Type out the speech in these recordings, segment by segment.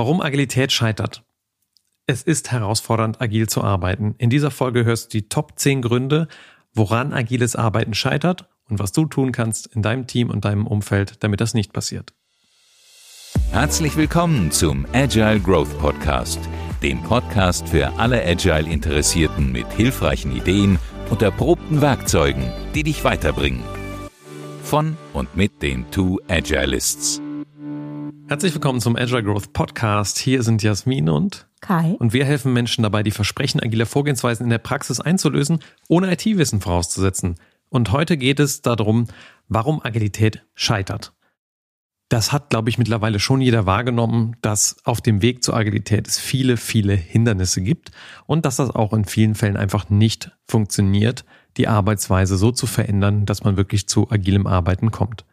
Warum Agilität scheitert. Es ist herausfordernd, agil zu arbeiten. In dieser Folge hörst du die Top 10 Gründe, woran agiles Arbeiten scheitert und was du tun kannst in deinem Team und deinem Umfeld, damit das nicht passiert. Herzlich willkommen zum Agile Growth Podcast, dem Podcast für alle Agile-Interessierten mit hilfreichen Ideen und erprobten Werkzeugen, die dich weiterbringen. Von und mit den Two Agilists. Herzlich willkommen zum Agile Growth Podcast. Hier sind Jasmin und Kai. Und wir helfen Menschen dabei, die Versprechen agiler Vorgehensweisen in der Praxis einzulösen, ohne IT-Wissen vorauszusetzen. Und heute geht es darum, warum Agilität scheitert. Das hat, glaube ich, mittlerweile schon jeder wahrgenommen, dass auf dem Weg zur Agilität es viele, viele Hindernisse gibt und dass das auch in vielen Fällen einfach nicht funktioniert, die Arbeitsweise so zu verändern, dass man wirklich zu agilem Arbeiten kommt.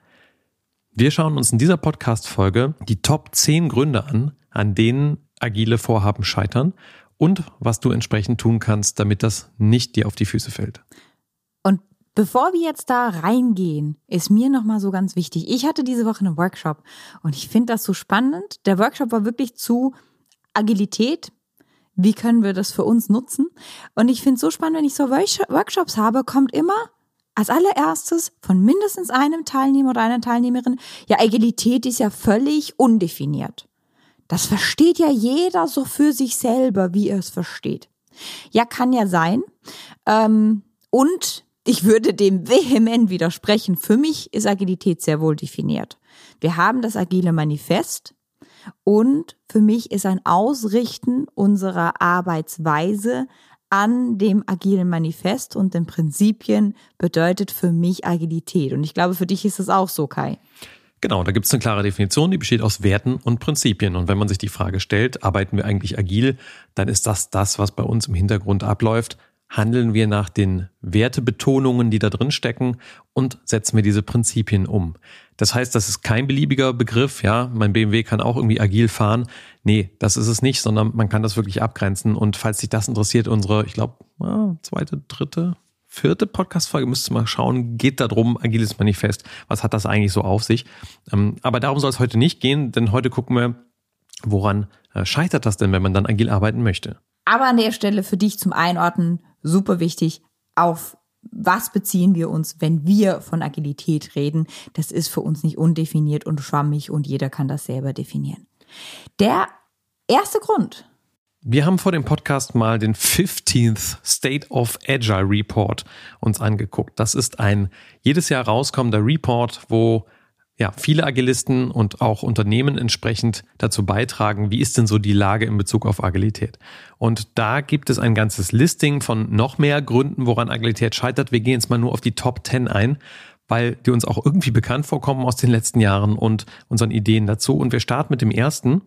Wir schauen uns in dieser Podcast-Folge die Top 10 Gründe an, an denen agile Vorhaben scheitern und was du entsprechend tun kannst, damit das nicht dir auf die Füße fällt. Und bevor wir jetzt da reingehen, ist mir nochmal so ganz wichtig. Ich hatte diese Woche einen Workshop und ich finde das so spannend. Der Workshop war wirklich zu Agilität. Wie können wir das für uns nutzen? Und ich finde es so spannend, wenn ich so Workshops habe, kommt immer als allererstes von mindestens einem Teilnehmer oder einer Teilnehmerin, ja, Agilität ist ja völlig undefiniert. Das versteht ja jeder so für sich selber, wie er es versteht. Ja, kann ja sein. Ähm, und ich würde dem vehement widersprechen. Für mich ist Agilität sehr wohl definiert. Wir haben das agile Manifest und für mich ist ein Ausrichten unserer Arbeitsweise an dem agilen Manifest und den Prinzipien bedeutet für mich Agilität. Und ich glaube, für dich ist es auch so, Kai. Genau, da gibt es eine klare Definition, die besteht aus Werten und Prinzipien. Und wenn man sich die Frage stellt, arbeiten wir eigentlich agil, dann ist das das, was bei uns im Hintergrund abläuft. Handeln wir nach den Wertebetonungen, die da drin stecken und setzen wir diese Prinzipien um. Das heißt, das ist kein beliebiger Begriff, ja, mein BMW kann auch irgendwie agil fahren. Nee, das ist es nicht, sondern man kann das wirklich abgrenzen. Und falls dich das interessiert, unsere, ich glaube, zweite, dritte, vierte Podcast-Folge, müsst ihr mal schauen, geht da drum, agiles Manifest. Was hat das eigentlich so auf sich? Ähm, aber darum soll es heute nicht gehen, denn heute gucken wir, woran äh, scheitert das denn, wenn man dann agil arbeiten möchte? Aber an der Stelle für dich zum Einordnen super wichtig, auf was beziehen wir uns, wenn wir von Agilität reden? Das ist für uns nicht undefiniert und schwammig und jeder kann das selber definieren. Der erste Grund. Wir haben vor dem Podcast mal den 15th State of Agile Report uns angeguckt. Das ist ein jedes Jahr rauskommender Report, wo ja, viele Agilisten und auch Unternehmen entsprechend dazu beitragen, wie ist denn so die Lage in Bezug auf Agilität. Und da gibt es ein ganzes Listing von noch mehr Gründen, woran Agilität scheitert. Wir gehen jetzt mal nur auf die Top 10 ein, weil die uns auch irgendwie bekannt vorkommen aus den letzten Jahren und unseren Ideen dazu. Und wir starten mit dem ersten.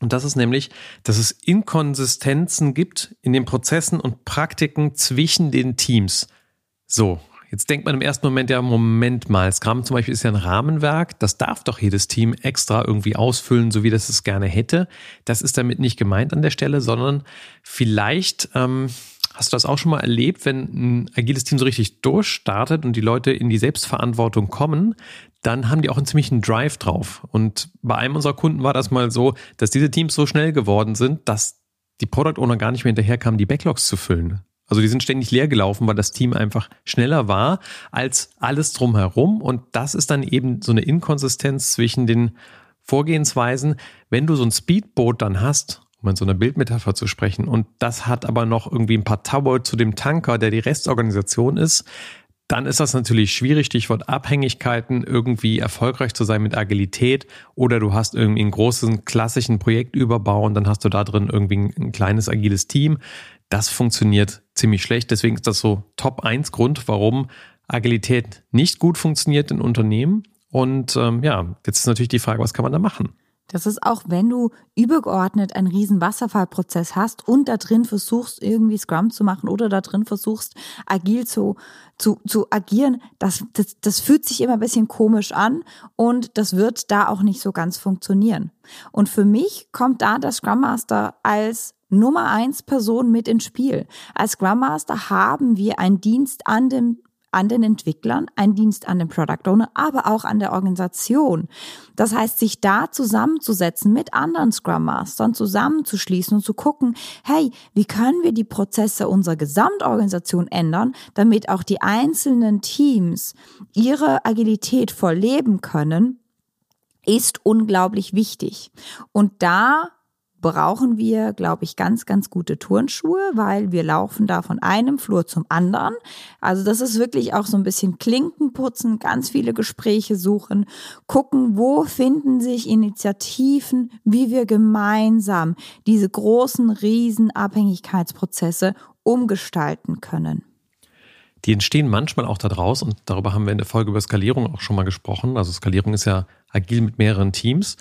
Und das ist nämlich, dass es Inkonsistenzen gibt in den Prozessen und Praktiken zwischen den Teams. So, Jetzt denkt man im ersten Moment ja, Moment mal, Scrum zum Beispiel ist ja ein Rahmenwerk, das darf doch jedes Team extra irgendwie ausfüllen, so wie das es gerne hätte. Das ist damit nicht gemeint an der Stelle, sondern vielleicht ähm, hast du das auch schon mal erlebt, wenn ein agiles Team so richtig durchstartet und die Leute in die Selbstverantwortung kommen, dann haben die auch einen ziemlichen Drive drauf. Und bei einem unserer Kunden war das mal so, dass diese Teams so schnell geworden sind, dass die Product Owner gar nicht mehr hinterherkamen, die Backlogs zu füllen. Also die sind ständig leer gelaufen, weil das Team einfach schneller war als alles drumherum. Und das ist dann eben so eine Inkonsistenz zwischen den Vorgehensweisen. Wenn du so ein Speedboot dann hast, um in so einer Bildmetapher zu sprechen, und das hat aber noch irgendwie ein paar Tower zu dem Tanker, der die Restorganisation ist, dann ist das natürlich schwierig, Stichwort Abhängigkeiten, irgendwie erfolgreich zu sein mit Agilität oder du hast irgendwie einen großen klassischen Projektüberbau und dann hast du da drin irgendwie ein kleines agiles Team. Das funktioniert ziemlich schlecht. Deswegen ist das so Top 1 Grund, warum Agilität nicht gut funktioniert in Unternehmen. Und ähm, ja, jetzt ist natürlich die Frage, was kann man da machen? Das ist auch, wenn du übergeordnet einen riesen Wasserfallprozess hast und da drin versuchst, irgendwie Scrum zu machen oder da drin versuchst, agil zu, zu, zu agieren, das, das, das fühlt sich immer ein bisschen komisch an und das wird da auch nicht so ganz funktionieren. Und für mich kommt da der Scrum Master als Nummer eins Person mit ins Spiel. Als Scrum Master haben wir einen Dienst an dem an den Entwicklern, ein Dienst an den Product Owner, aber auch an der Organisation. Das heißt, sich da zusammenzusetzen mit anderen Scrum Mastern, zusammenzuschließen und zu gucken, hey, wie können wir die Prozesse unserer Gesamtorganisation ändern, damit auch die einzelnen Teams ihre Agilität vorleben können, ist unglaublich wichtig. Und da brauchen wir, glaube ich, ganz, ganz gute Turnschuhe, weil wir laufen da von einem Flur zum anderen. Also das ist wirklich auch so ein bisschen Klinken putzen, ganz viele Gespräche suchen, gucken, wo finden sich Initiativen, wie wir gemeinsam diese großen, riesen Abhängigkeitsprozesse umgestalten können. Die entstehen manchmal auch daraus und darüber haben wir in der Folge über Skalierung auch schon mal gesprochen. Also Skalierung ist ja agil mit mehreren Teams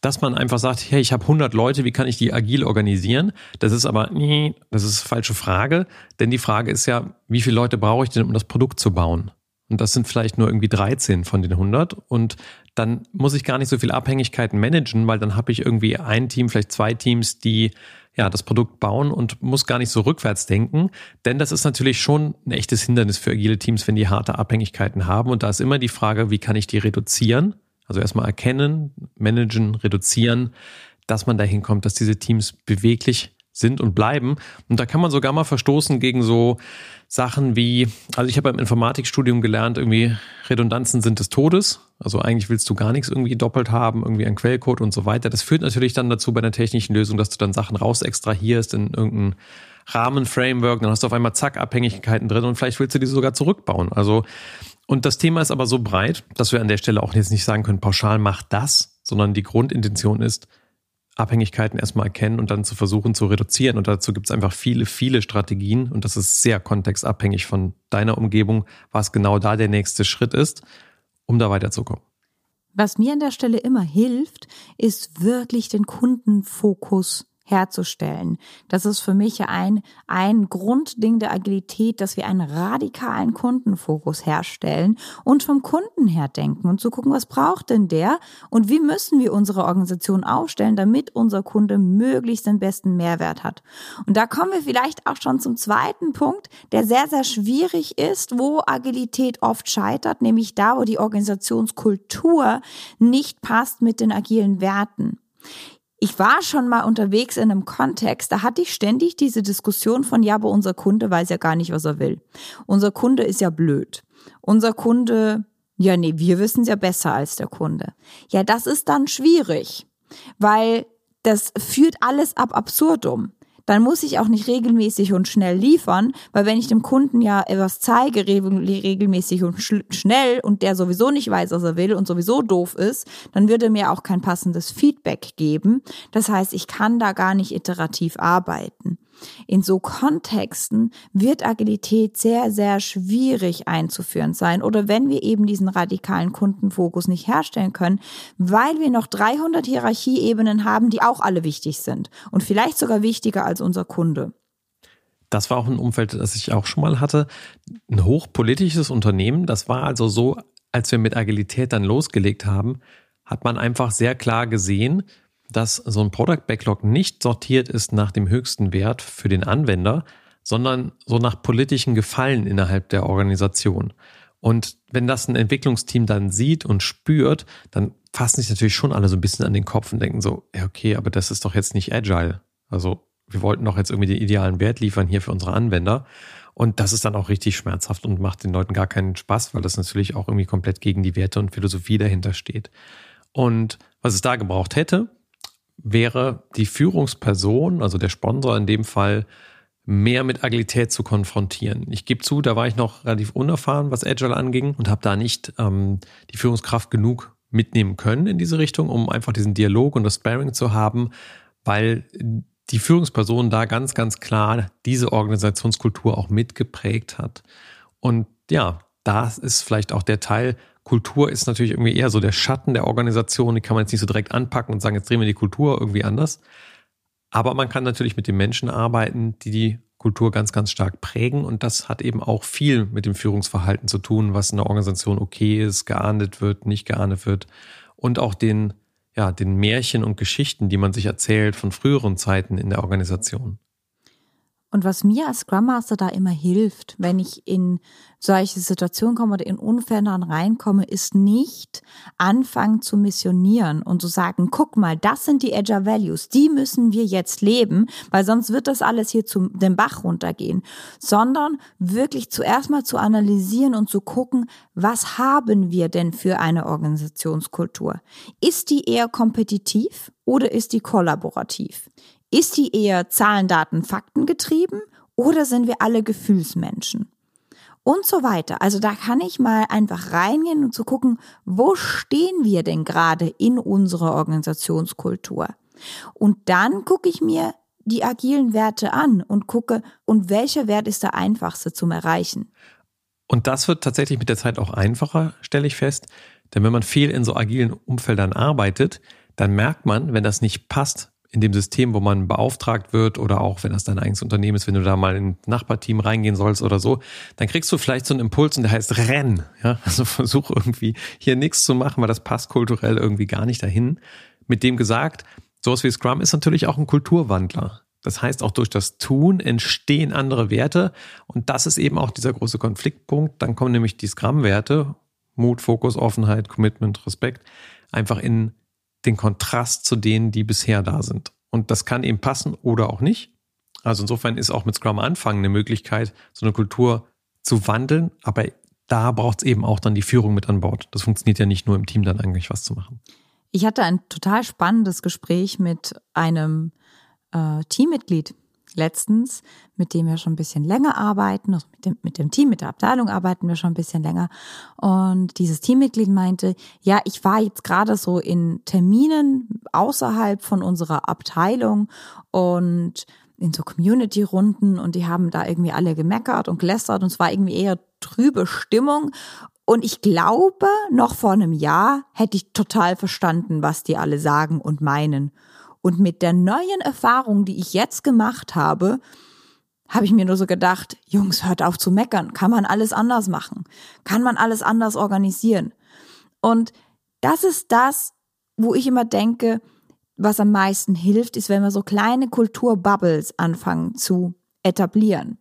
dass man einfach sagt, hey, ich habe 100 Leute, wie kann ich die agil organisieren? Das ist aber, nee, das ist falsche Frage, denn die Frage ist ja, wie viele Leute brauche ich denn, um das Produkt zu bauen? Und das sind vielleicht nur irgendwie 13 von den 100 und dann muss ich gar nicht so viel Abhängigkeiten managen, weil dann habe ich irgendwie ein Team, vielleicht zwei Teams, die ja das Produkt bauen und muss gar nicht so rückwärts denken, denn das ist natürlich schon ein echtes Hindernis für agile Teams, wenn die harte Abhängigkeiten haben und da ist immer die Frage, wie kann ich die reduzieren? Also erstmal erkennen, managen, reduzieren, dass man dahin kommt, dass diese Teams beweglich sind und bleiben. Und da kann man sogar mal verstoßen gegen so Sachen wie, also ich habe beim Informatikstudium gelernt, irgendwie Redundanzen sind des Todes. Also eigentlich willst du gar nichts irgendwie doppelt haben, irgendwie ein Quellcode und so weiter. Das führt natürlich dann dazu bei einer technischen Lösung, dass du dann Sachen raus extrahierst in irgendein Rahmenframework, dann hast du auf einmal zack Abhängigkeiten drin und vielleicht willst du die sogar zurückbauen. Also und das Thema ist aber so breit, dass wir an der Stelle auch jetzt nicht sagen können, pauschal macht das, sondern die Grundintention ist, Abhängigkeiten erstmal erkennen und dann zu versuchen zu reduzieren. Und dazu gibt es einfach viele, viele Strategien und das ist sehr kontextabhängig von deiner Umgebung, was genau da der nächste Schritt ist, um da weiterzukommen. Was mir an der Stelle immer hilft, ist wirklich den Kundenfokus herzustellen. Das ist für mich ein, ein Grundding der Agilität, dass wir einen radikalen Kundenfokus herstellen und vom Kunden her denken und zu gucken, was braucht denn der und wie müssen wir unsere Organisation aufstellen, damit unser Kunde möglichst den besten Mehrwert hat. Und da kommen wir vielleicht auch schon zum zweiten Punkt, der sehr, sehr schwierig ist, wo Agilität oft scheitert, nämlich da, wo die Organisationskultur nicht passt mit den agilen Werten. Ich war schon mal unterwegs in einem Kontext, da hatte ich ständig diese Diskussion von, ja, aber unser Kunde weiß ja gar nicht, was er will. Unser Kunde ist ja blöd. Unser Kunde, ja, nee, wir wissen es ja besser als der Kunde. Ja, das ist dann schwierig, weil das führt alles ab absurdum dann muss ich auch nicht regelmäßig und schnell liefern, weil wenn ich dem Kunden ja etwas zeige, regelmäßig und schnell und der sowieso nicht weiß, was er will und sowieso doof ist, dann würde er mir auch kein passendes Feedback geben. Das heißt, ich kann da gar nicht iterativ arbeiten. In so Kontexten wird Agilität sehr, sehr schwierig einzuführen sein oder wenn wir eben diesen radikalen Kundenfokus nicht herstellen können, weil wir noch 300 Hierarchieebenen haben, die auch alle wichtig sind und vielleicht sogar wichtiger als unser Kunde. Das war auch ein Umfeld, das ich auch schon mal hatte. Ein hochpolitisches Unternehmen. Das war also so, als wir mit Agilität dann losgelegt haben, hat man einfach sehr klar gesehen, dass so ein Product Backlog nicht sortiert ist nach dem höchsten Wert für den Anwender, sondern so nach politischen Gefallen innerhalb der Organisation. Und wenn das ein Entwicklungsteam dann sieht und spürt, dann fassen sich natürlich schon alle so ein bisschen an den Kopf und denken so, okay, aber das ist doch jetzt nicht agile. Also wir wollten doch jetzt irgendwie den idealen Wert liefern hier für unsere Anwender. Und das ist dann auch richtig schmerzhaft und macht den Leuten gar keinen Spaß, weil das natürlich auch irgendwie komplett gegen die Werte und Philosophie dahinter steht. Und was es da gebraucht hätte, wäre die Führungsperson, also der Sponsor in dem Fall, mehr mit Agilität zu konfrontieren. Ich gebe zu, da war ich noch relativ unerfahren, was Agile anging und habe da nicht ähm, die Führungskraft genug mitnehmen können in diese Richtung, um einfach diesen Dialog und das Sparring zu haben, weil die Führungsperson da ganz, ganz klar diese Organisationskultur auch mitgeprägt hat. Und ja, das ist vielleicht auch der Teil, Kultur ist natürlich irgendwie eher so der Schatten der Organisation, die kann man jetzt nicht so direkt anpacken und sagen, jetzt drehen wir die Kultur irgendwie anders. Aber man kann natürlich mit den Menschen arbeiten, die die Kultur ganz, ganz stark prägen. Und das hat eben auch viel mit dem Führungsverhalten zu tun, was in der Organisation okay ist, geahndet wird, nicht geahndet wird. Und auch den, ja, den Märchen und Geschichten, die man sich erzählt von früheren Zeiten in der Organisation. Und was mir als Scrum Master da immer hilft, wenn ich in solche Situationen komme oder in Unfällen reinkomme, ist nicht anfangen zu missionieren und zu sagen, guck mal, das sind die Agile Values, die müssen wir jetzt leben, weil sonst wird das alles hier zum den Bach runtergehen, sondern wirklich zuerst mal zu analysieren und zu gucken, was haben wir denn für eine Organisationskultur? Ist die eher kompetitiv oder ist die kollaborativ? Ist die eher Zahlen, Daten, Fakten getrieben oder sind wir alle Gefühlsmenschen? Und so weiter. Also da kann ich mal einfach reingehen und zu gucken, wo stehen wir denn gerade in unserer Organisationskultur? Und dann gucke ich mir die agilen Werte an und gucke, und welcher Wert ist der einfachste zum Erreichen? Und das wird tatsächlich mit der Zeit auch einfacher, stelle ich fest. Denn wenn man viel in so agilen Umfeldern arbeitet, dann merkt man, wenn das nicht passt in dem System, wo man beauftragt wird oder auch wenn das dein eigenes Unternehmen ist, wenn du da mal in ein Nachbarteam reingehen sollst oder so, dann kriegst du vielleicht so einen Impuls und der heißt Renn. Ja, also versuch irgendwie hier nichts zu machen, weil das passt kulturell irgendwie gar nicht dahin. Mit dem gesagt, sowas wie Scrum ist natürlich auch ein Kulturwandler. Das heißt, auch durch das Tun entstehen andere Werte und das ist eben auch dieser große Konfliktpunkt. Dann kommen nämlich die Scrum-Werte, Mut, Fokus, Offenheit, Commitment, Respekt, einfach in den Kontrast zu denen, die bisher da sind. Und das kann eben passen oder auch nicht. Also insofern ist auch mit Scrum Anfang eine Möglichkeit, so eine Kultur zu wandeln, aber da braucht es eben auch dann die Führung mit an Bord. Das funktioniert ja nicht nur im Team dann eigentlich was zu machen. Ich hatte ein total spannendes Gespräch mit einem äh, Teammitglied letztens, mit dem wir schon ein bisschen länger arbeiten, also mit dem, mit dem Team, mit der Abteilung arbeiten wir schon ein bisschen länger. Und dieses Teammitglied meinte, ja, ich war jetzt gerade so in Terminen außerhalb von unserer Abteilung und in so Community-Runden und die haben da irgendwie alle gemeckert und gelästert und es war irgendwie eher trübe Stimmung. Und ich glaube, noch vor einem Jahr hätte ich total verstanden, was die alle sagen und meinen. Und mit der neuen Erfahrung, die ich jetzt gemacht habe, habe ich mir nur so gedacht, Jungs, hört auf zu meckern. Kann man alles anders machen? Kann man alles anders organisieren? Und das ist das, wo ich immer denke, was am meisten hilft, ist, wenn wir so kleine Kulturbubbles anfangen zu etablieren.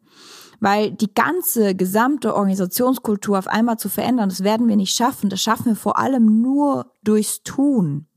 Weil die ganze gesamte Organisationskultur auf einmal zu verändern, das werden wir nicht schaffen. Das schaffen wir vor allem nur durchs Tun.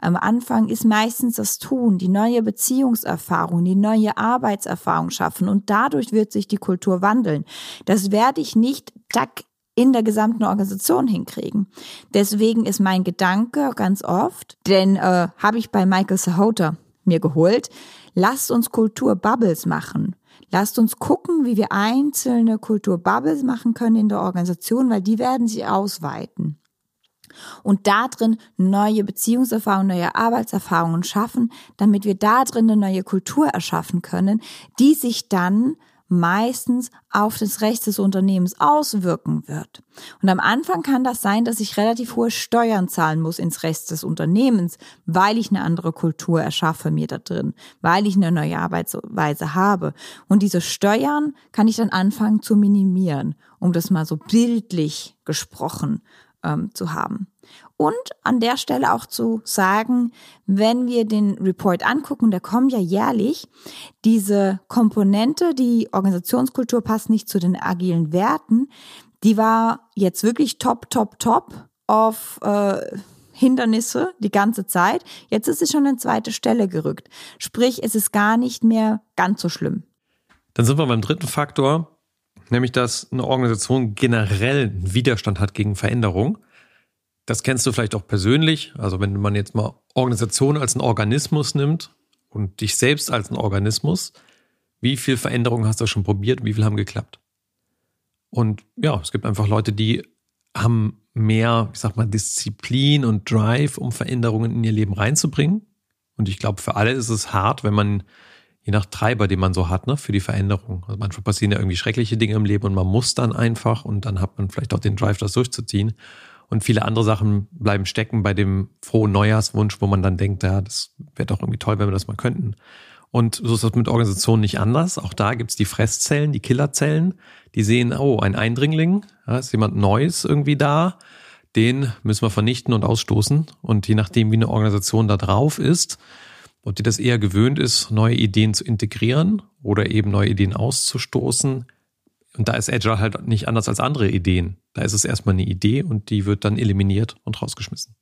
Am Anfang ist meistens das Tun, die neue Beziehungserfahrung, die neue Arbeitserfahrung schaffen und dadurch wird sich die Kultur wandeln. Das werde ich nicht tack in der gesamten Organisation hinkriegen. Deswegen ist mein Gedanke ganz oft, denn äh, habe ich bei Michael Sahota mir geholt, lasst uns Kulturbubbles machen. Lasst uns gucken, wie wir einzelne Kulturbubbles machen können in der Organisation, weil die werden sich ausweiten und da drin neue Beziehungserfahrungen, neue Arbeitserfahrungen schaffen, damit wir da drin eine neue Kultur erschaffen können, die sich dann meistens auf das Recht des Unternehmens auswirken wird. Und am Anfang kann das sein, dass ich relativ hohe Steuern zahlen muss ins Recht des Unternehmens, weil ich eine andere Kultur erschaffe mir da drin, weil ich eine neue Arbeitsweise habe. Und diese Steuern kann ich dann anfangen zu minimieren, um das mal so bildlich gesprochen ähm, zu haben. Und an der Stelle auch zu sagen, wenn wir den Report angucken, der kommt ja jährlich, diese Komponente, die Organisationskultur passt nicht zu den agilen Werten, die war jetzt wirklich top, top, top auf äh, Hindernisse die ganze Zeit. Jetzt ist sie schon an zweite Stelle gerückt. Sprich, es ist gar nicht mehr ganz so schlimm. Dann sind wir beim dritten Faktor, nämlich dass eine Organisation generell einen Widerstand hat gegen Veränderung. Das kennst du vielleicht auch persönlich. Also wenn man jetzt mal Organisation als einen Organismus nimmt und dich selbst als einen Organismus, wie viel Veränderungen hast du schon probiert, wie viel haben geklappt? Und ja, es gibt einfach Leute, die haben mehr, ich sag mal, Disziplin und Drive, um Veränderungen in ihr Leben reinzubringen. Und ich glaube, für alle ist es hart, wenn man je nach Treiber, den man so hat, ne, für die Veränderung. Also manchmal passieren ja irgendwie schreckliche Dinge im Leben und man muss dann einfach und dann hat man vielleicht auch den Drive, das durchzuziehen. Und viele andere Sachen bleiben stecken bei dem frohen Neujahrswunsch, wo man dann denkt, ja, das wäre doch irgendwie toll, wenn wir das mal könnten. Und so ist das mit Organisationen nicht anders. Auch da gibt's die Fresszellen, die Killerzellen, die sehen, oh, ein Eindringling, ja, ist jemand Neues irgendwie da, den müssen wir vernichten und ausstoßen. Und je nachdem, wie eine Organisation da drauf ist, und die das eher gewöhnt ist, neue Ideen zu integrieren oder eben neue Ideen auszustoßen. Und da ist Agile halt nicht anders als andere Ideen. Da ist es erstmal eine Idee und die wird dann eliminiert und rausgeschmissen.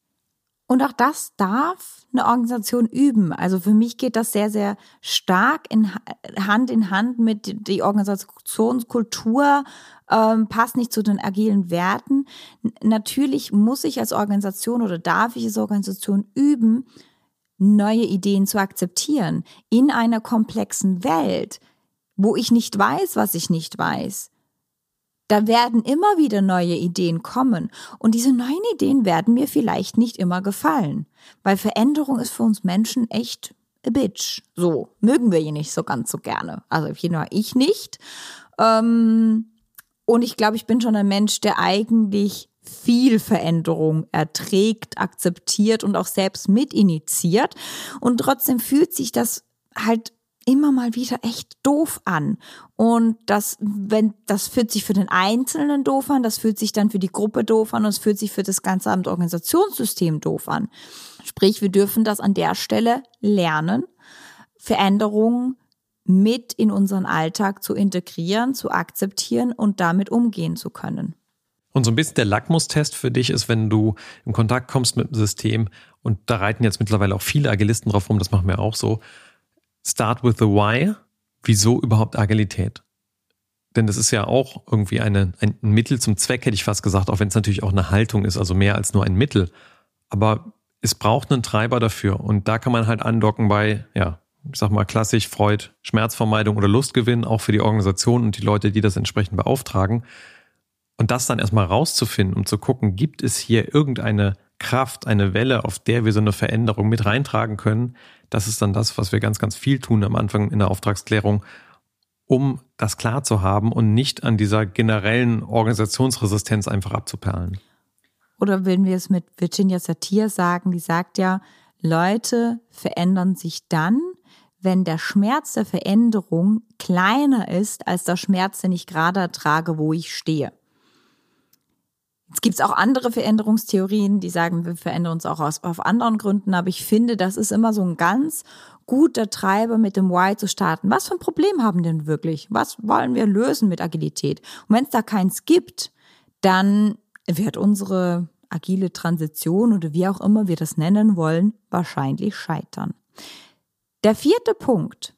Und auch das darf eine Organisation üben. Also für mich geht das sehr, sehr stark in Hand in Hand mit die Organisationskultur, ähm, passt nicht zu den agilen Werten. Natürlich muss ich als Organisation oder darf ich als Organisation üben, neue Ideen zu akzeptieren in einer komplexen Welt, wo ich nicht weiß, was ich nicht weiß. Da werden immer wieder neue Ideen kommen. Und diese neuen Ideen werden mir vielleicht nicht immer gefallen. Weil Veränderung ist für uns Menschen echt a bitch. So, mögen wir ihn nicht so ganz so gerne. Also auf jeden Fall ich nicht. Ähm, und ich glaube, ich bin schon ein Mensch, der eigentlich viel Veränderung erträgt, akzeptiert und auch selbst mitinitiiert. Und trotzdem fühlt sich das halt immer mal wieder echt doof an. Und das, wenn, das fühlt sich für den Einzelnen doof an, das fühlt sich dann für die Gruppe doof an und es fühlt sich für das ganze Organisationssystem doof an. Sprich, wir dürfen das an der Stelle lernen, Veränderungen mit in unseren Alltag zu integrieren, zu akzeptieren und damit umgehen zu können. Und so ein bisschen der Lackmustest für dich ist, wenn du in Kontakt kommst mit dem System, und da reiten jetzt mittlerweile auch viele Agilisten drauf rum, das machen wir auch so, Start with the Why. Wieso überhaupt Agilität? Denn das ist ja auch irgendwie eine, ein Mittel zum Zweck, hätte ich fast gesagt, auch wenn es natürlich auch eine Haltung ist, also mehr als nur ein Mittel. Aber es braucht einen Treiber dafür. Und da kann man halt andocken bei, ja, ich sag mal klassisch Freud, Schmerzvermeidung oder Lustgewinn, auch für die Organisation und die Leute, die das entsprechend beauftragen. Und das dann erstmal rauszufinden, um zu gucken, gibt es hier irgendeine Kraft, eine Welle, auf der wir so eine Veränderung mit reintragen können, das ist dann das, was wir ganz, ganz viel tun am Anfang in der Auftragsklärung, um das klar zu haben und nicht an dieser generellen Organisationsresistenz einfach abzuperlen. Oder wenn wir es mit Virginia Satir sagen, die sagt ja, Leute verändern sich dann, wenn der Schmerz der Veränderung kleiner ist als der Schmerz, den ich gerade ertrage, wo ich stehe. Es gibt auch andere Veränderungstheorien, die sagen, wir verändern uns auch aus, auf anderen Gründen, aber ich finde, das ist immer so ein ganz guter Treiber, mit dem Why zu starten. Was für ein Problem haben denn wirklich? Was wollen wir lösen mit Agilität? Und wenn es da keins gibt, dann wird unsere agile Transition oder wie auch immer wir das nennen wollen, wahrscheinlich scheitern. Der vierte Punkt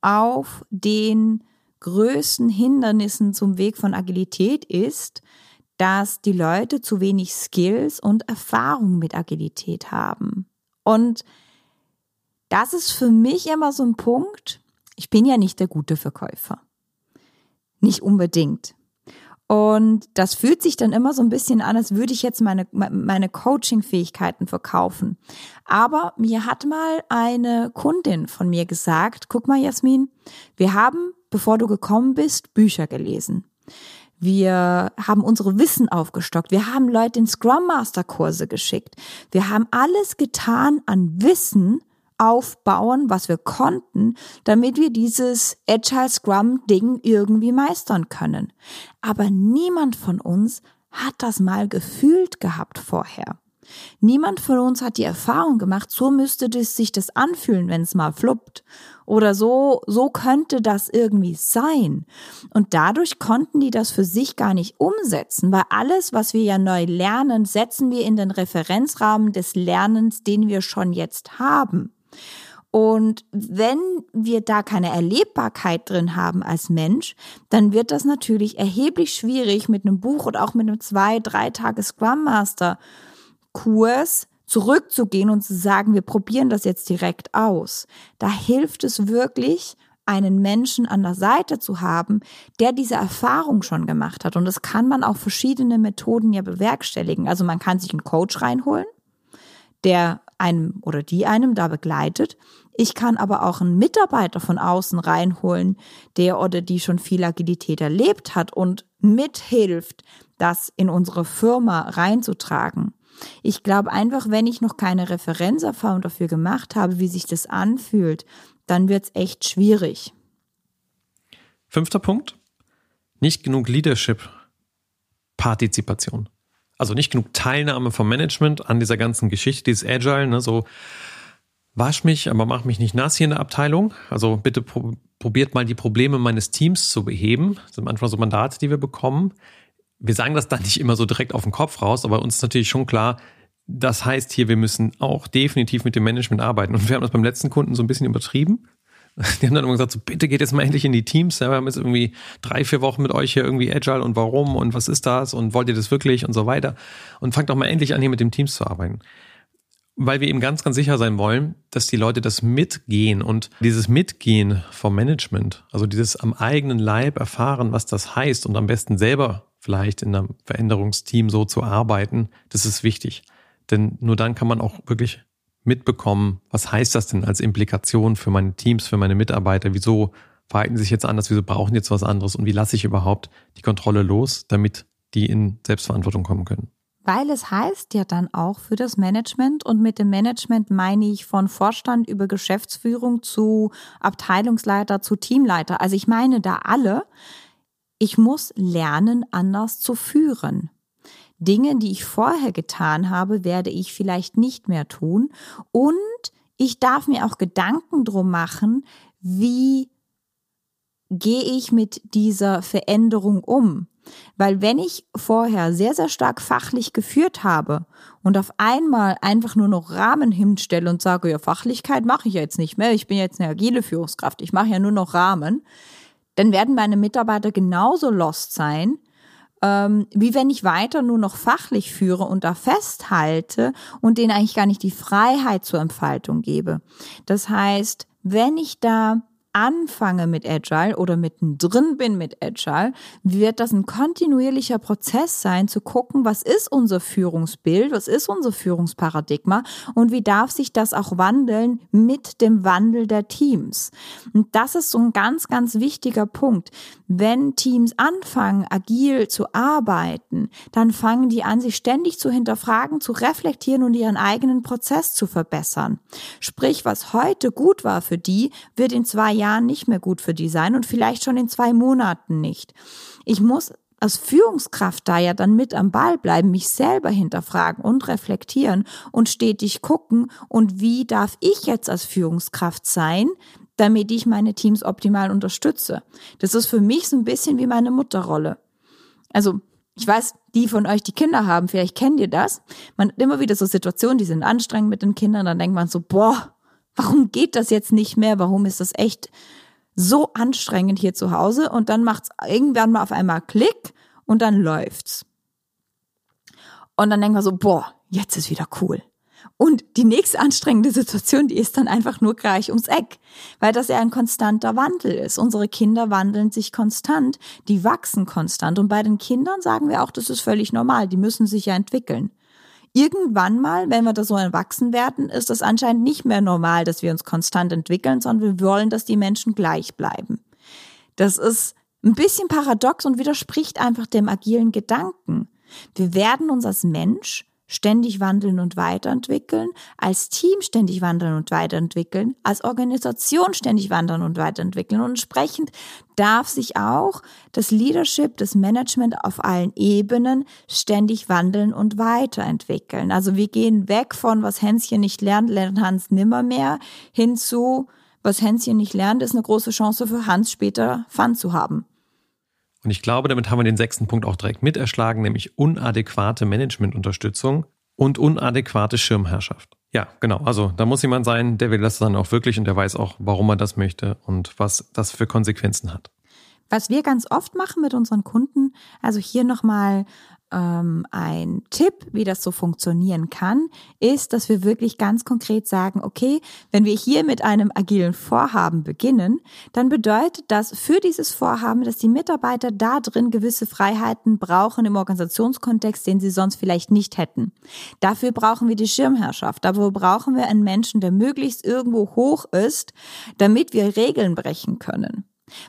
auf den größten Hindernissen zum Weg von Agilität ist, dass die Leute zu wenig Skills und Erfahrung mit Agilität haben. Und das ist für mich immer so ein Punkt. Ich bin ja nicht der gute Verkäufer. Nicht unbedingt. Und das fühlt sich dann immer so ein bisschen an, als würde ich jetzt meine, meine Coaching-Fähigkeiten verkaufen. Aber mir hat mal eine Kundin von mir gesagt, guck mal, Jasmin, wir haben, bevor du gekommen bist, Bücher gelesen. Wir haben unsere Wissen aufgestockt. Wir haben Leute in Scrum Master Kurse geschickt. Wir haben alles getan an Wissen aufbauen, was wir konnten, damit wir dieses Agile Scrum Ding irgendwie meistern können. Aber niemand von uns hat das mal gefühlt gehabt vorher. Niemand von uns hat die Erfahrung gemacht, so müsste das sich das anfühlen, wenn es mal fluppt. Oder so, so könnte das irgendwie sein. Und dadurch konnten die das für sich gar nicht umsetzen, weil alles, was wir ja neu lernen, setzen wir in den Referenzrahmen des Lernens, den wir schon jetzt haben. Und wenn wir da keine Erlebbarkeit drin haben als Mensch, dann wird das natürlich erheblich schwierig mit einem Buch oder auch mit einem zwei, drei Tage Scrum Master Kurs zurückzugehen und zu sagen, wir probieren das jetzt direkt aus. Da hilft es wirklich, einen Menschen an der Seite zu haben, der diese Erfahrung schon gemacht hat. Und das kann man auf verschiedene Methoden ja bewerkstelligen. Also man kann sich einen Coach reinholen, der einem oder die einem da begleitet. Ich kann aber auch einen Mitarbeiter von außen reinholen, der oder die schon viel Agilität erlebt hat und mithilft, das in unsere Firma reinzutragen. Ich glaube einfach, wenn ich noch keine Referenzerfahrung dafür gemacht habe, wie sich das anfühlt, dann wird es echt schwierig. Fünfter Punkt. Nicht genug Leadership. Partizipation. Also nicht genug Teilnahme vom Management an dieser ganzen Geschichte, dieses Agile, ne, so wasch mich, aber mach mich nicht nass hier in der Abteilung. Also bitte pro probiert mal die Probleme meines Teams zu beheben. Das sind manchmal so Mandate, die wir bekommen. Wir sagen das dann nicht immer so direkt auf den Kopf raus, aber uns ist natürlich schon klar, das heißt hier, wir müssen auch definitiv mit dem Management arbeiten. Und wir haben das beim letzten Kunden so ein bisschen übertrieben. Die haben dann immer gesagt, so, bitte geht jetzt mal endlich in die Teams. Wir haben jetzt irgendwie drei, vier Wochen mit euch hier irgendwie Agile und warum und was ist das und wollt ihr das wirklich und so weiter. Und fangt doch mal endlich an, hier mit dem Teams zu arbeiten. Weil wir eben ganz, ganz sicher sein wollen, dass die Leute das mitgehen und dieses Mitgehen vom Management, also dieses am eigenen Leib erfahren, was das heißt und am besten selber vielleicht in einem Veränderungsteam so zu arbeiten, das ist wichtig. Denn nur dann kann man auch wirklich mitbekommen, was heißt das denn als Implikation für meine Teams, für meine Mitarbeiter? Wieso verhalten sie sich jetzt anders? Wieso brauchen jetzt was anderes? Und wie lasse ich überhaupt die Kontrolle los, damit die in Selbstverantwortung kommen können? Weil es heißt ja dann auch für das Management und mit dem Management meine ich von Vorstand über Geschäftsführung zu Abteilungsleiter zu Teamleiter. Also ich meine da alle, ich muss lernen, anders zu führen. Dinge, die ich vorher getan habe, werde ich vielleicht nicht mehr tun. Und ich darf mir auch Gedanken drum machen, wie gehe ich mit dieser Veränderung um? Weil wenn ich vorher sehr, sehr stark fachlich geführt habe und auf einmal einfach nur noch Rahmen hinstelle und sage, ja, Fachlichkeit mache ich jetzt nicht mehr, ich bin jetzt eine agile Führungskraft, ich mache ja nur noch Rahmen, dann werden meine Mitarbeiter genauso lost sein, ähm, wie wenn ich weiter nur noch fachlich führe und da festhalte und denen eigentlich gar nicht die Freiheit zur Entfaltung gebe. Das heißt, wenn ich da anfange mit Agile oder mittendrin bin mit Agile, wird das ein kontinuierlicher Prozess sein, zu gucken, was ist unser Führungsbild, was ist unser Führungsparadigma und wie darf sich das auch wandeln mit dem Wandel der Teams. Und das ist so ein ganz, ganz wichtiger Punkt. Wenn Teams anfangen, agil zu arbeiten, dann fangen die an, sich ständig zu hinterfragen, zu reflektieren und ihren eigenen Prozess zu verbessern. Sprich, was heute gut war für die, wird in zwei Jahren nicht mehr gut für die sein und vielleicht schon in zwei Monaten nicht. Ich muss als Führungskraft da ja dann mit am Ball bleiben, mich selber hinterfragen und reflektieren und stetig gucken und wie darf ich jetzt als Führungskraft sein, damit ich meine Teams optimal unterstütze. Das ist für mich so ein bisschen wie meine Mutterrolle. Also ich weiß, die von euch, die Kinder haben, vielleicht kennt ihr das. Man hat immer wieder so Situationen, die sind anstrengend mit den Kindern, dann denkt man so, boah, warum geht das jetzt nicht mehr? Warum ist das echt so anstrengend hier zu Hause? Und dann macht's irgendwann mal auf einmal Klick und dann läuft's. Und dann denken wir so, boah, jetzt ist wieder cool. Und die nächste anstrengende Situation, die ist dann einfach nur gleich ums Eck, weil das ja ein konstanter Wandel ist. Unsere Kinder wandeln sich konstant, die wachsen konstant. Und bei den Kindern sagen wir auch, das ist völlig normal, die müssen sich ja entwickeln irgendwann mal, wenn wir da so erwachsen werden, ist das anscheinend nicht mehr normal, dass wir uns konstant entwickeln, sondern wir wollen, dass die Menschen gleich bleiben. Das ist ein bisschen paradox und widerspricht einfach dem agilen Gedanken. Wir werden uns als Mensch ständig wandeln und weiterentwickeln, als Team ständig wandeln und weiterentwickeln, als Organisation ständig wandern und weiterentwickeln. Und entsprechend darf sich auch das Leadership, das Management auf allen Ebenen ständig wandeln und weiterentwickeln. Also wir gehen weg von, was Hänschen nicht lernt, lernt Hans nimmermehr, hin zu, was Hänschen nicht lernt, ist eine große Chance für Hans später Fun zu haben. Und ich glaube, damit haben wir den sechsten Punkt auch direkt mit erschlagen, nämlich unadäquate Managementunterstützung und unadäquate Schirmherrschaft. Ja, genau. Also da muss jemand sein, der will das dann auch wirklich und der weiß auch, warum er das möchte und was das für Konsequenzen hat. Was wir ganz oft machen mit unseren Kunden, also hier nochmal ähm, ein Tipp, wie das so funktionieren kann, ist, dass wir wirklich ganz konkret sagen, okay, wenn wir hier mit einem agilen Vorhaben beginnen, dann bedeutet das für dieses Vorhaben, dass die Mitarbeiter da drin gewisse Freiheiten brauchen im Organisationskontext, den sie sonst vielleicht nicht hätten. Dafür brauchen wir die Schirmherrschaft. Dafür brauchen wir einen Menschen, der möglichst irgendwo hoch ist, damit wir Regeln brechen können.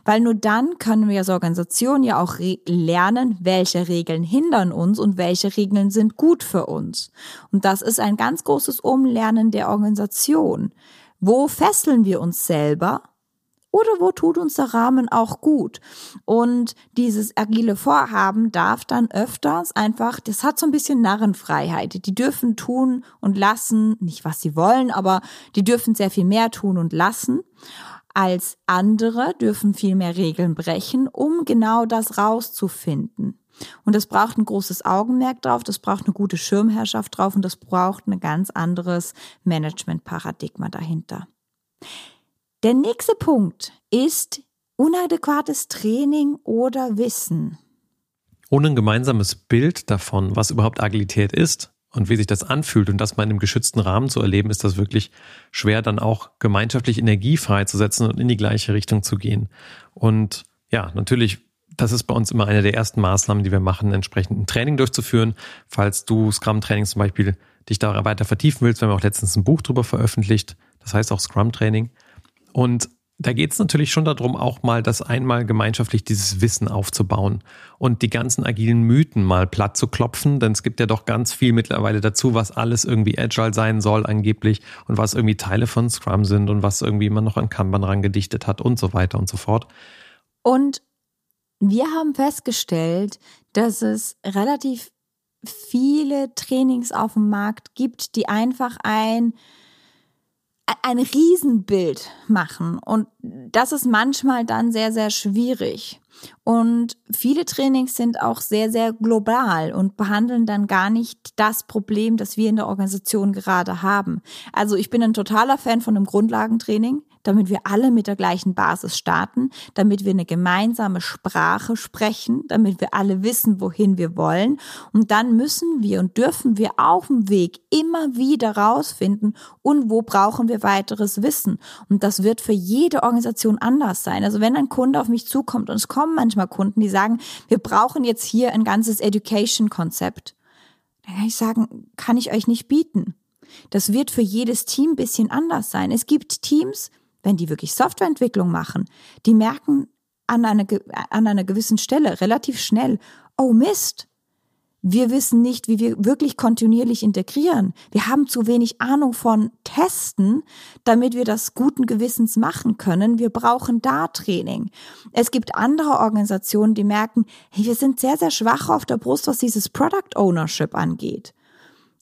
Weil nur dann können wir als Organisation ja auch lernen, welche Regeln hindern uns und welche Regeln sind gut für uns. Und das ist ein ganz großes Umlernen der Organisation. Wo fesseln wir uns selber oder wo tut uns der Rahmen auch gut. Und dieses agile Vorhaben darf dann öfters einfach, das hat so ein bisschen Narrenfreiheit. Die dürfen tun und lassen, nicht was sie wollen, aber die dürfen sehr viel mehr tun und lassen als andere, dürfen viel mehr Regeln brechen, um genau das rauszufinden. Und das braucht ein großes Augenmerk drauf, das braucht eine gute Schirmherrschaft drauf und das braucht ein ganz anderes Management-Paradigma dahinter. Der nächste Punkt ist unadäquates Training oder Wissen. Ohne ein gemeinsames Bild davon, was überhaupt Agilität ist und wie sich das anfühlt und das mal in einem geschützten Rahmen zu erleben, ist das wirklich schwer, dann auch gemeinschaftlich Energie freizusetzen und in die gleiche Richtung zu gehen. Und ja, natürlich das ist bei uns immer eine der ersten Maßnahmen, die wir machen, entsprechend ein Training durchzuführen. Falls du Scrum-Training zum Beispiel dich da weiter vertiefen willst, wir haben auch letztens ein Buch drüber veröffentlicht. Das heißt auch Scrum-Training. Und da geht es natürlich schon darum, auch mal das einmal gemeinschaftlich dieses Wissen aufzubauen und die ganzen agilen Mythen mal platt zu klopfen, denn es gibt ja doch ganz viel mittlerweile dazu, was alles irgendwie agile sein soll angeblich und was irgendwie Teile von Scrum sind und was irgendwie man noch an Kanban rangedichtet hat und so weiter und so fort. Und wir haben festgestellt, dass es relativ viele Trainings auf dem Markt gibt, die einfach ein ein Riesenbild machen. Und das ist manchmal dann sehr, sehr schwierig. Und viele Trainings sind auch sehr, sehr global und behandeln dann gar nicht das Problem, das wir in der Organisation gerade haben. Also ich bin ein totaler Fan von einem Grundlagentraining damit wir alle mit der gleichen Basis starten, damit wir eine gemeinsame Sprache sprechen, damit wir alle wissen, wohin wir wollen. Und dann müssen wir und dürfen wir auf dem Weg immer wieder rausfinden, und wo brauchen wir weiteres Wissen. Und das wird für jede Organisation anders sein. Also wenn ein Kunde auf mich zukommt und es kommen manchmal Kunden, die sagen, wir brauchen jetzt hier ein ganzes Education-Konzept, dann kann ich sagen, kann ich euch nicht bieten. Das wird für jedes Team ein bisschen anders sein. Es gibt Teams, wenn die wirklich Softwareentwicklung machen, die merken an einer, an einer gewissen Stelle relativ schnell, oh Mist, wir wissen nicht, wie wir wirklich kontinuierlich integrieren. Wir haben zu wenig Ahnung von Testen, damit wir das guten Gewissens machen können. Wir brauchen da Training. Es gibt andere Organisationen, die merken, hey, wir sind sehr, sehr schwach auf der Brust, was dieses Product Ownership angeht.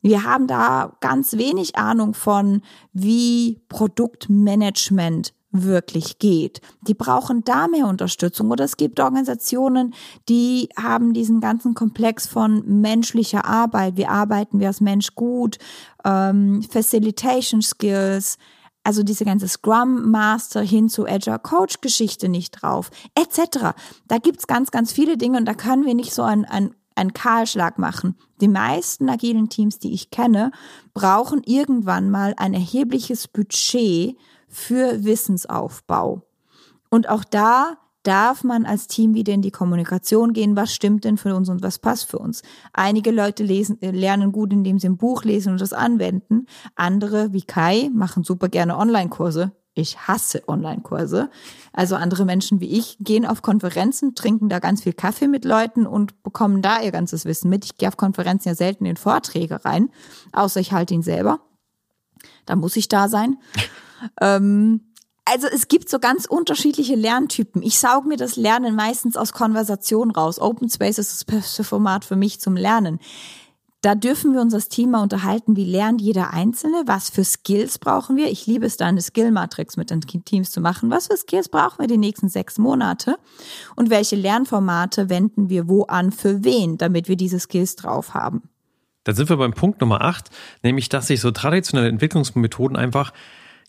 Wir haben da ganz wenig Ahnung von, wie Produktmanagement wirklich geht. Die brauchen da mehr Unterstützung. Oder es gibt Organisationen, die haben diesen ganzen Komplex von menschlicher Arbeit. Wie arbeiten wir als Mensch gut? Ähm, Facilitation Skills. Also diese ganze Scrum Master hin zu Agile Coach Geschichte nicht drauf, etc. Da gibt's ganz, ganz viele Dinge und da können wir nicht so ein, ein einen Kahlschlag machen. Die meisten agilen Teams, die ich kenne, brauchen irgendwann mal ein erhebliches Budget für Wissensaufbau. Und auch da darf man als Team wieder in die Kommunikation gehen, was stimmt denn für uns und was passt für uns. Einige Leute lesen, äh, lernen gut, indem sie ein Buch lesen und das anwenden. Andere, wie Kai, machen super gerne Online-Kurse. Ich hasse Online-Kurse. Also andere Menschen wie ich gehen auf Konferenzen, trinken da ganz viel Kaffee mit Leuten und bekommen da ihr ganzes Wissen mit. Ich gehe auf Konferenzen ja selten in Vorträge rein, außer ich halte ihn selber. Da muss ich da sein. ähm, also es gibt so ganz unterschiedliche Lerntypen. Ich sauge mir das Lernen meistens aus Konversation raus. Open Space ist das beste Format für mich zum Lernen. Da dürfen wir uns das Thema unterhalten, wie lernt jeder Einzelne, was für Skills brauchen wir. Ich liebe es da, eine Skill-Matrix mit den Teams zu machen. Was für Skills brauchen wir die nächsten sechs Monate? Und welche Lernformate wenden wir wo an, für wen, damit wir diese Skills drauf haben? Da sind wir beim Punkt Nummer acht, nämlich, dass sich so traditionelle Entwicklungsmethoden einfach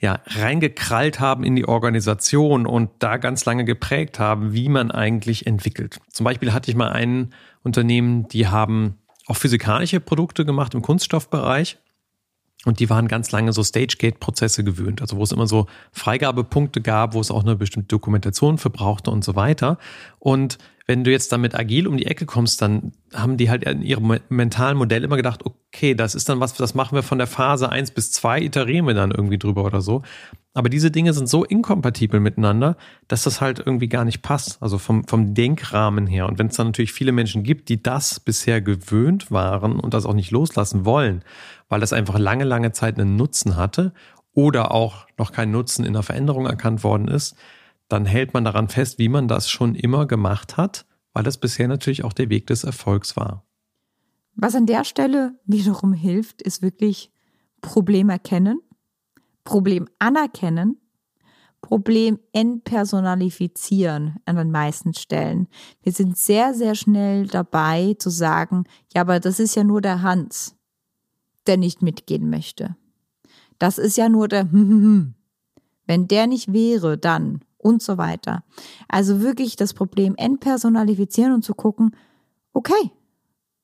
ja, reingekrallt haben in die Organisation und da ganz lange geprägt haben, wie man eigentlich entwickelt. Zum Beispiel hatte ich mal ein Unternehmen, die haben auch physikalische Produkte gemacht im Kunststoffbereich. Und die waren ganz lange so Stage-Gate-Prozesse gewöhnt, also wo es immer so Freigabepunkte gab, wo es auch eine bestimmte Dokumentation für brauchte und so weiter. Und wenn du jetzt damit agil um die Ecke kommst, dann haben die halt in ihrem mentalen Modell immer gedacht, okay, das ist dann was, das machen wir von der Phase eins bis zwei iterieren wir dann irgendwie drüber oder so. Aber diese Dinge sind so inkompatibel miteinander, dass das halt irgendwie gar nicht passt. Also vom, vom Denkrahmen her. Und wenn es dann natürlich viele Menschen gibt, die das bisher gewöhnt waren und das auch nicht loslassen wollen, weil das einfach lange, lange Zeit einen Nutzen hatte oder auch noch kein Nutzen in der Veränderung erkannt worden ist, dann hält man daran fest, wie man das schon immer gemacht hat, weil das bisher natürlich auch der Weg des Erfolgs war. Was an der Stelle wiederum hilft, ist wirklich Problem erkennen, Problem anerkennen, Problem entpersonalifizieren an den meisten Stellen. Wir sind sehr, sehr schnell dabei zu sagen, ja, aber das ist ja nur der Hans, der nicht mitgehen möchte. Das ist ja nur der, wenn der nicht wäre, dann und so weiter. Also wirklich das Problem entpersonalifizieren und zu gucken, okay,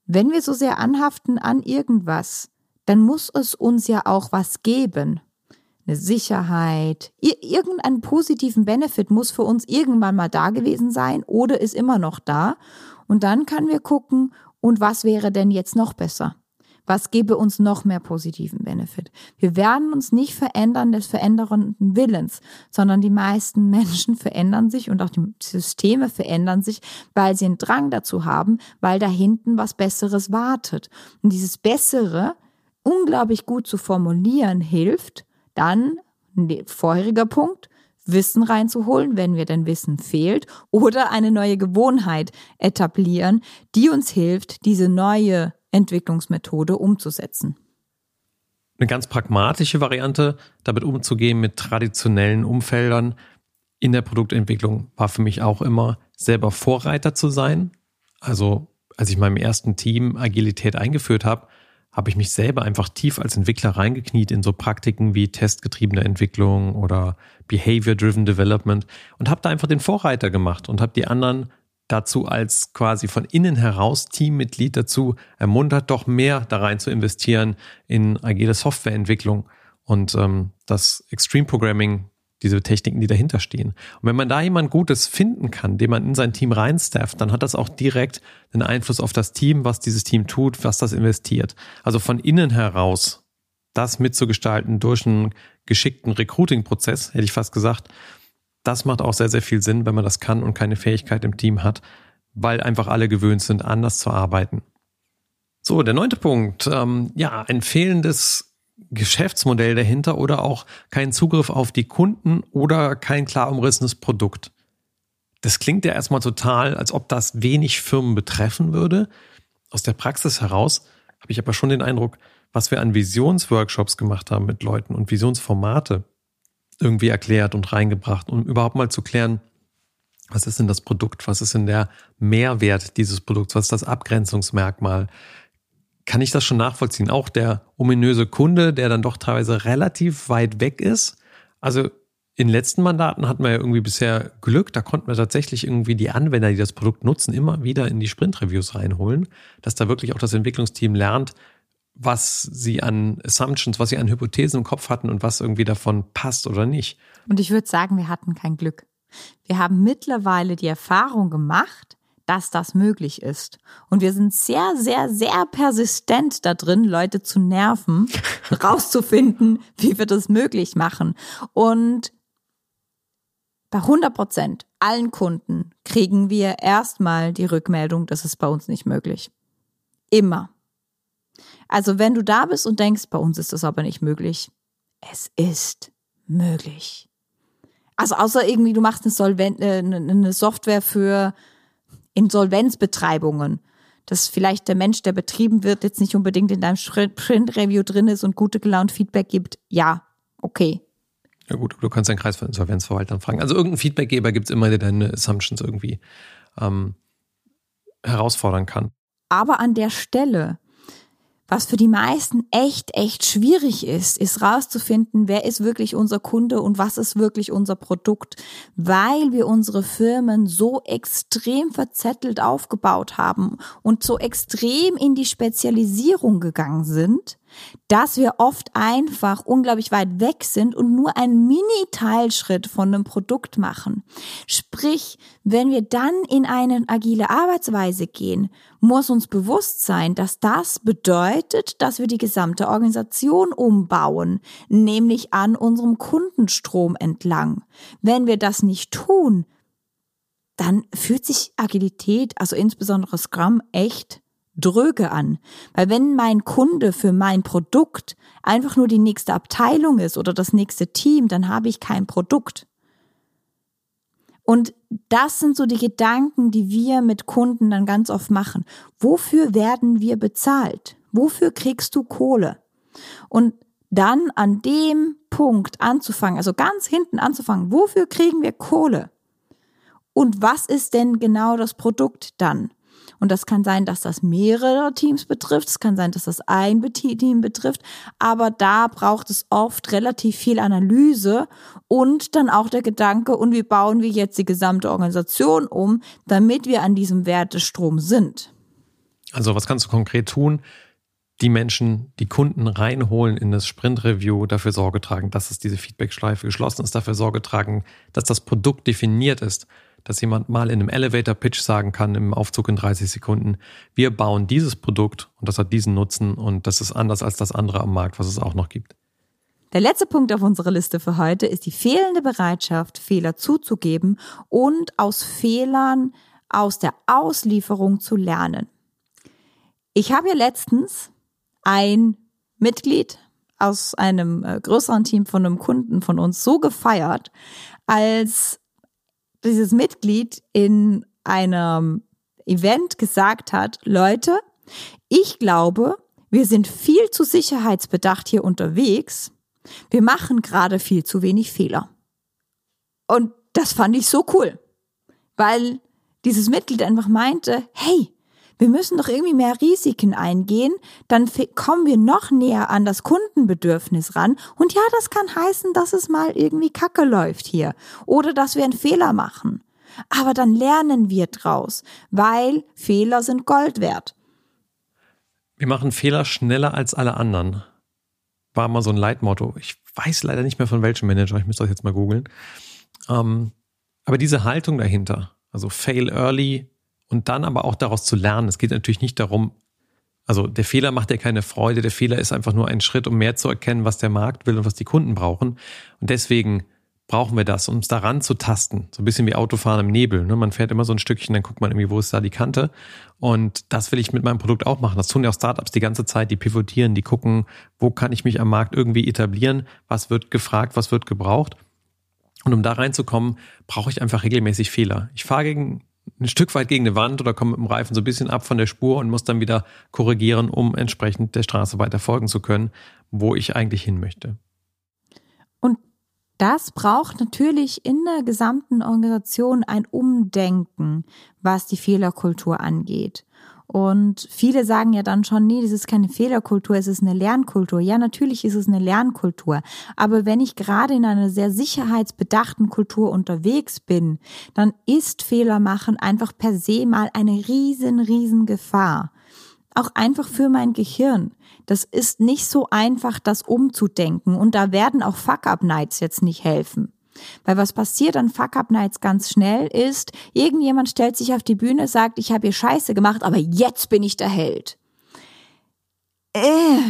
wenn wir so sehr anhaften an irgendwas, dann muss es uns ja auch was geben. Eine Sicherheit, irgendeinen positiven Benefit muss für uns irgendwann mal da gewesen sein oder ist immer noch da. Und dann können wir gucken, und was wäre denn jetzt noch besser? Was gäbe uns noch mehr positiven Benefit? Wir werden uns nicht verändern des verändernden Willens, sondern die meisten Menschen verändern sich und auch die Systeme verändern sich, weil sie einen Drang dazu haben, weil da hinten was Besseres wartet. Und dieses Bessere unglaublich gut zu formulieren hilft, dann, vorheriger Punkt, Wissen reinzuholen, wenn mir denn Wissen fehlt, oder eine neue Gewohnheit etablieren, die uns hilft, diese neue Entwicklungsmethode umzusetzen. Eine ganz pragmatische Variante, damit umzugehen mit traditionellen Umfeldern in der Produktentwicklung, war für mich auch immer, selber Vorreiter zu sein. Also als ich meinem ersten Team Agilität eingeführt habe, habe ich mich selber einfach tief als Entwickler reingekniet in so Praktiken wie testgetriebene Entwicklung oder Behavior-Driven Development und habe da einfach den Vorreiter gemacht und habe die anderen dazu als quasi von innen heraus Teammitglied dazu ermuntert, doch mehr da rein zu investieren in agile Softwareentwicklung. Und ähm, das Extreme Programming, diese Techniken, die dahinter stehen. Und wenn man da jemand Gutes finden kann, den man in sein Team reinstafft, dann hat das auch direkt einen Einfluss auf das Team, was dieses Team tut, was das investiert. Also von innen heraus das mitzugestalten durch einen geschickten Recruiting-Prozess, hätte ich fast gesagt, das macht auch sehr, sehr viel Sinn, wenn man das kann und keine Fähigkeit im Team hat, weil einfach alle gewöhnt sind, anders zu arbeiten. So, der neunte Punkt. Ähm, ja, ein fehlendes Geschäftsmodell dahinter oder auch kein Zugriff auf die Kunden oder kein klar umrissenes Produkt. Das klingt ja erstmal total, als ob das wenig Firmen betreffen würde. Aus der Praxis heraus habe ich aber schon den Eindruck, was wir an Visionsworkshops gemacht haben mit Leuten und Visionsformate, irgendwie erklärt und reingebracht, um überhaupt mal zu klären, was ist denn das Produkt? Was ist denn der Mehrwert dieses Produkts? Was ist das Abgrenzungsmerkmal? Kann ich das schon nachvollziehen? Auch der ominöse Kunde, der dann doch teilweise relativ weit weg ist. Also in den letzten Mandaten hatten wir ja irgendwie bisher Glück. Da konnten wir tatsächlich irgendwie die Anwender, die das Produkt nutzen, immer wieder in die Sprint-Reviews reinholen, dass da wirklich auch das Entwicklungsteam lernt, was sie an Assumptions, was sie an Hypothesen im Kopf hatten und was irgendwie davon passt oder nicht. Und ich würde sagen, wir hatten kein Glück. Wir haben mittlerweile die Erfahrung gemacht, dass das möglich ist. Und wir sind sehr, sehr, sehr persistent da drin, Leute zu nerven, rauszufinden, wie wir das möglich machen. Und bei 100 Prozent allen Kunden kriegen wir erstmal die Rückmeldung, das ist bei uns nicht möglich. Immer. Also wenn du da bist und denkst, bei uns ist das aber nicht möglich, es ist möglich. Also außer irgendwie, du machst eine, äh, eine Software für Insolvenzbetreibungen, dass vielleicht der Mensch, der betrieben wird, jetzt nicht unbedingt in deinem Sprint-Review drin ist und gute gelaunt Feedback gibt. Ja, okay. Ja gut, du kannst deinen Kreis von Insolvenzverwaltern fragen. Also irgendein Feedbackgeber gibt es immer, der deine Assumptions irgendwie ähm, herausfordern kann. Aber an der Stelle was für die meisten echt, echt schwierig ist, ist rauszufinden, wer ist wirklich unser Kunde und was ist wirklich unser Produkt, weil wir unsere Firmen so extrem verzettelt aufgebaut haben und so extrem in die Spezialisierung gegangen sind, dass wir oft einfach unglaublich weit weg sind und nur einen Mini-Teilschritt von einem Produkt machen. Sprich, wenn wir dann in eine agile Arbeitsweise gehen, muss uns bewusst sein, dass das bedeutet, dass wir die gesamte Organisation umbauen, nämlich an unserem Kundenstrom entlang. Wenn wir das nicht tun, dann fühlt sich Agilität, also insbesondere Scrum, echt dröge an. Weil wenn mein Kunde für mein Produkt einfach nur die nächste Abteilung ist oder das nächste Team, dann habe ich kein Produkt. Und das sind so die Gedanken, die wir mit Kunden dann ganz oft machen. Wofür werden wir bezahlt? Wofür kriegst du Kohle? Und dann an dem Punkt anzufangen, also ganz hinten anzufangen, wofür kriegen wir Kohle? Und was ist denn genau das Produkt dann? Und das kann sein, dass das mehrere Teams betrifft. Es kann sein, dass das ein Team betrifft. Aber da braucht es oft relativ viel Analyse und dann auch der Gedanke, und wie bauen wir jetzt die gesamte Organisation um, damit wir an diesem Wertestrom sind. Also was kannst du konkret tun? die Menschen, die Kunden reinholen in das Sprint-Review, dafür Sorge tragen, dass es diese Feedback-Schleife geschlossen ist, dafür Sorge tragen, dass das Produkt definiert ist, dass jemand mal in einem Elevator-Pitch sagen kann, im Aufzug in 30 Sekunden, wir bauen dieses Produkt und das hat diesen Nutzen und das ist anders als das andere am Markt, was es auch noch gibt. Der letzte Punkt auf unserer Liste für heute ist die fehlende Bereitschaft, Fehler zuzugeben und aus Fehlern aus der Auslieferung zu lernen. Ich habe ja letztens ein Mitglied aus einem äh, größeren Team von einem Kunden von uns so gefeiert, als dieses Mitglied in einem Event gesagt hat, Leute, ich glaube, wir sind viel zu sicherheitsbedacht hier unterwegs. Wir machen gerade viel zu wenig Fehler. Und das fand ich so cool, weil dieses Mitglied einfach meinte, hey, wir müssen doch irgendwie mehr Risiken eingehen, dann kommen wir noch näher an das Kundenbedürfnis ran. Und ja, das kann heißen, dass es mal irgendwie Kacke läuft hier oder dass wir einen Fehler machen. Aber dann lernen wir draus, weil Fehler sind Gold wert. Wir machen Fehler schneller als alle anderen. War mal so ein Leitmotto. Ich weiß leider nicht mehr von welchem Manager, ich müsste das jetzt mal googeln. Ähm, aber diese Haltung dahinter, also fail early, und dann aber auch daraus zu lernen. Es geht natürlich nicht darum, also der Fehler macht ja keine Freude, der Fehler ist einfach nur ein Schritt, um mehr zu erkennen, was der Markt will und was die Kunden brauchen. Und deswegen brauchen wir das, um uns daran zu tasten. So ein bisschen wie Autofahren im Nebel. Ne? Man fährt immer so ein Stückchen, dann guckt man irgendwie, wo ist da die Kante. Und das will ich mit meinem Produkt auch machen. Das tun ja auch Startups die ganze Zeit, die pivotieren, die gucken, wo kann ich mich am Markt irgendwie etablieren, was wird gefragt, was wird gebraucht. Und um da reinzukommen, brauche ich einfach regelmäßig Fehler. Ich fahre gegen ein Stück weit gegen eine Wand oder komme mit dem Reifen so ein bisschen ab von der Spur und muss dann wieder korrigieren, um entsprechend der Straße weiter folgen zu können, wo ich eigentlich hin möchte. Und das braucht natürlich in der gesamten Organisation ein Umdenken, was die Fehlerkultur angeht. Und viele sagen ja dann schon, nee, das ist keine Fehlerkultur, es ist eine Lernkultur. Ja, natürlich ist es eine Lernkultur. Aber wenn ich gerade in einer sehr sicherheitsbedachten Kultur unterwegs bin, dann ist Fehler machen einfach per se mal eine riesen, riesen Gefahr. Auch einfach für mein Gehirn. Das ist nicht so einfach, das umzudenken. Und da werden auch Fuck-Up-Nights jetzt nicht helfen. Weil was passiert an Fuck-Up-Nights ganz schnell ist, irgendjemand stellt sich auf die Bühne, sagt, ich habe hier Scheiße gemacht, aber jetzt bin ich der Held. Äh,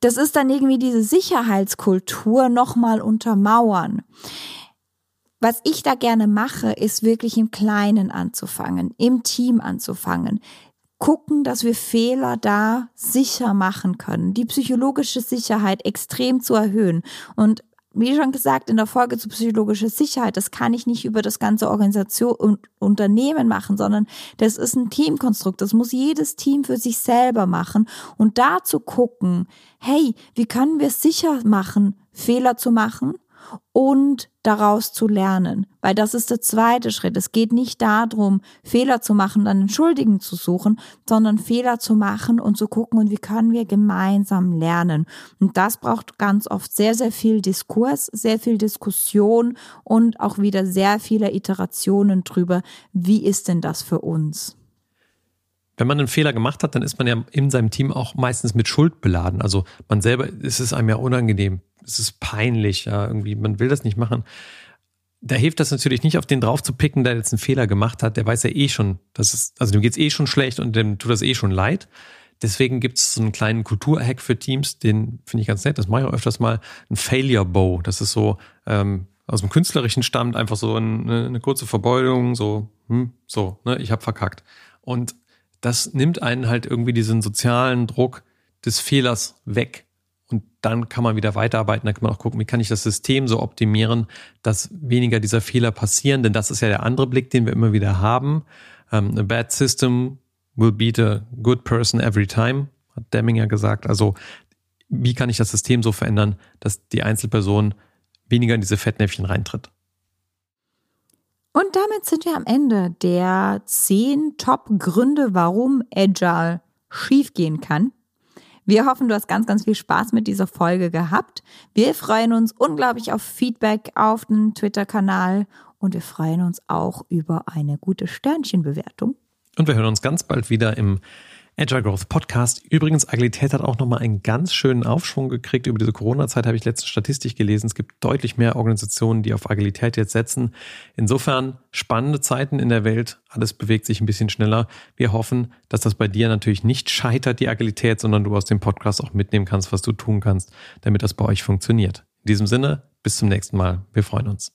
das ist dann irgendwie diese Sicherheitskultur nochmal untermauern. Was ich da gerne mache, ist wirklich im Kleinen anzufangen, im Team anzufangen gucken, dass wir Fehler da sicher machen können, die psychologische Sicherheit extrem zu erhöhen. Und wie schon gesagt, in der Folge zu psychologischer Sicherheit, das kann ich nicht über das ganze Organisation und Unternehmen machen, sondern das ist ein Teamkonstrukt. Das muss jedes Team für sich selber machen und da zu gucken, hey, wie können wir es sicher machen, Fehler zu machen und daraus zu lernen. Weil das ist der zweite Schritt. Es geht nicht darum, Fehler zu machen, dann Entschuldigen zu suchen, sondern Fehler zu machen und zu gucken, und wie können wir gemeinsam lernen. Und das braucht ganz oft sehr, sehr viel Diskurs, sehr viel Diskussion und auch wieder sehr viele Iterationen drüber. Wie ist denn das für uns? Wenn man einen Fehler gemacht hat, dann ist man ja in seinem Team auch meistens mit Schuld beladen. Also man selber ist es einem ja unangenehm, es ist peinlich, ja, irgendwie, man will das nicht machen. Da hilft das natürlich nicht, auf den drauf zu picken, der jetzt einen Fehler gemacht hat. Der weiß ja eh schon, dass es, also dem geht's eh schon schlecht und dem tut das eh schon leid. Deswegen gibt es so einen kleinen Kulturhack für Teams, den finde ich ganz nett. Das mache ich auch öfters mal. Ein Failure Bow. Das ist so ähm, aus dem Künstlerischen stammt, einfach so eine, eine kurze Verbeugung, so, hm, so, ne, ich habe verkackt. Und das nimmt einen halt irgendwie diesen sozialen Druck des Fehlers weg Und dann kann man wieder weiterarbeiten. Dann kann man auch gucken, wie kann ich das System so optimieren, dass weniger dieser Fehler passieren. Denn das ist ja der andere Blick, den wir immer wieder haben. Um, ähm, a bad system will beat a good person every time, hat Deming ja gesagt. Also wie kann ich das System so verändern, dass die Einzelperson weniger in diese Fettnäpfchen reintritt? Und damit sind wir am Ende der zehn Top-Gründe, warum Agile schiefgehen kann. Wir hoffen, du hast ganz, ganz viel Spaß mit dieser Folge gehabt. Wir freuen uns unglaublich auf Feedback auf dem Twitter-Kanal und wir freuen uns auch über eine gute Sternchenbewertung. Und wir hören uns ganz bald wieder im Agile Growth Podcast. Übrigens, Agilität hat auch nochmal einen ganz schönen Aufschwung gekriegt. Über diese Corona-Zeit habe ich letzte Statistik gelesen. Es gibt deutlich mehr Organisationen, die auf Agilität jetzt setzen. Insofern spannende Zeiten in der Welt. Alles bewegt sich ein bisschen schneller. Wir hoffen, dass das bei dir natürlich nicht scheitert, die Agilität, sondern du aus dem Podcast auch mitnehmen kannst, was du tun kannst, damit das bei euch funktioniert. In diesem Sinne, bis zum nächsten Mal. Wir freuen uns.